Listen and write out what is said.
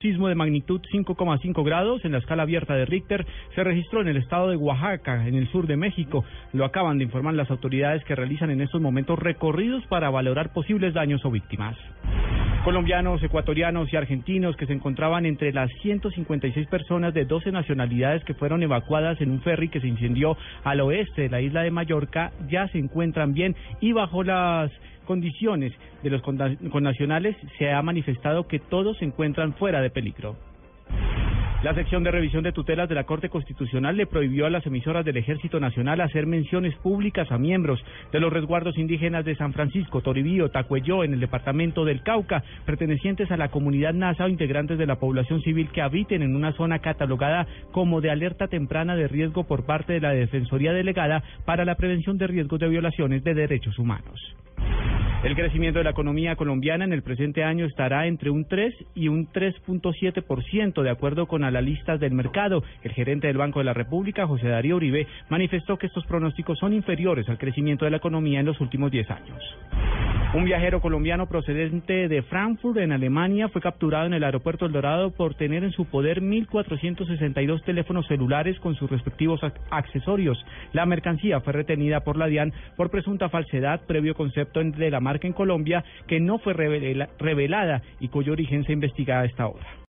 sismo de magnitud 5,5 grados en la escala abierta de Richter se registró en el estado de Oaxaca, en el sur de México. Lo acaban de informar las autoridades que realizan en estos momentos recorridos para valorar posibles daños o víctimas. Colombianos, ecuatorianos y argentinos que se encontraban entre las 156 personas de 12 nacionalidades que fueron evacuadas en un ferry que se incendió al oeste de la isla de Mallorca ya se encuentran bien y bajo las condiciones de los connacionales se ha manifestado que todos se encuentran fuera de peligro. La sección de revisión de tutelas de la Corte Constitucional le prohibió a las emisoras del Ejército Nacional hacer menciones públicas a miembros de los resguardos indígenas de San Francisco, Toribío, Tacuelló, en el departamento del Cauca, pertenecientes a la comunidad NASA o integrantes de la población civil que habiten en una zona catalogada como de alerta temprana de riesgo por parte de la Defensoría Delegada para la Prevención de Riesgos de Violaciones de Derechos Humanos. El crecimiento de la economía colombiana en el presente año estará entre un 3 y un 3.7% de acuerdo con analistas del mercado. El gerente del Banco de la República, José Darío Uribe, manifestó que estos pronósticos son inferiores al crecimiento de la economía en los últimos 10 años. Un viajero colombiano procedente de Frankfurt, en Alemania, fue capturado en el aeropuerto El Dorado por tener en su poder 1.462 teléfonos celulares con sus respectivos accesorios. La mercancía fue retenida por la DIAN por presunta falsedad previo concepto de la marca en Colombia que no fue revelada y cuyo origen se investiga esta hora.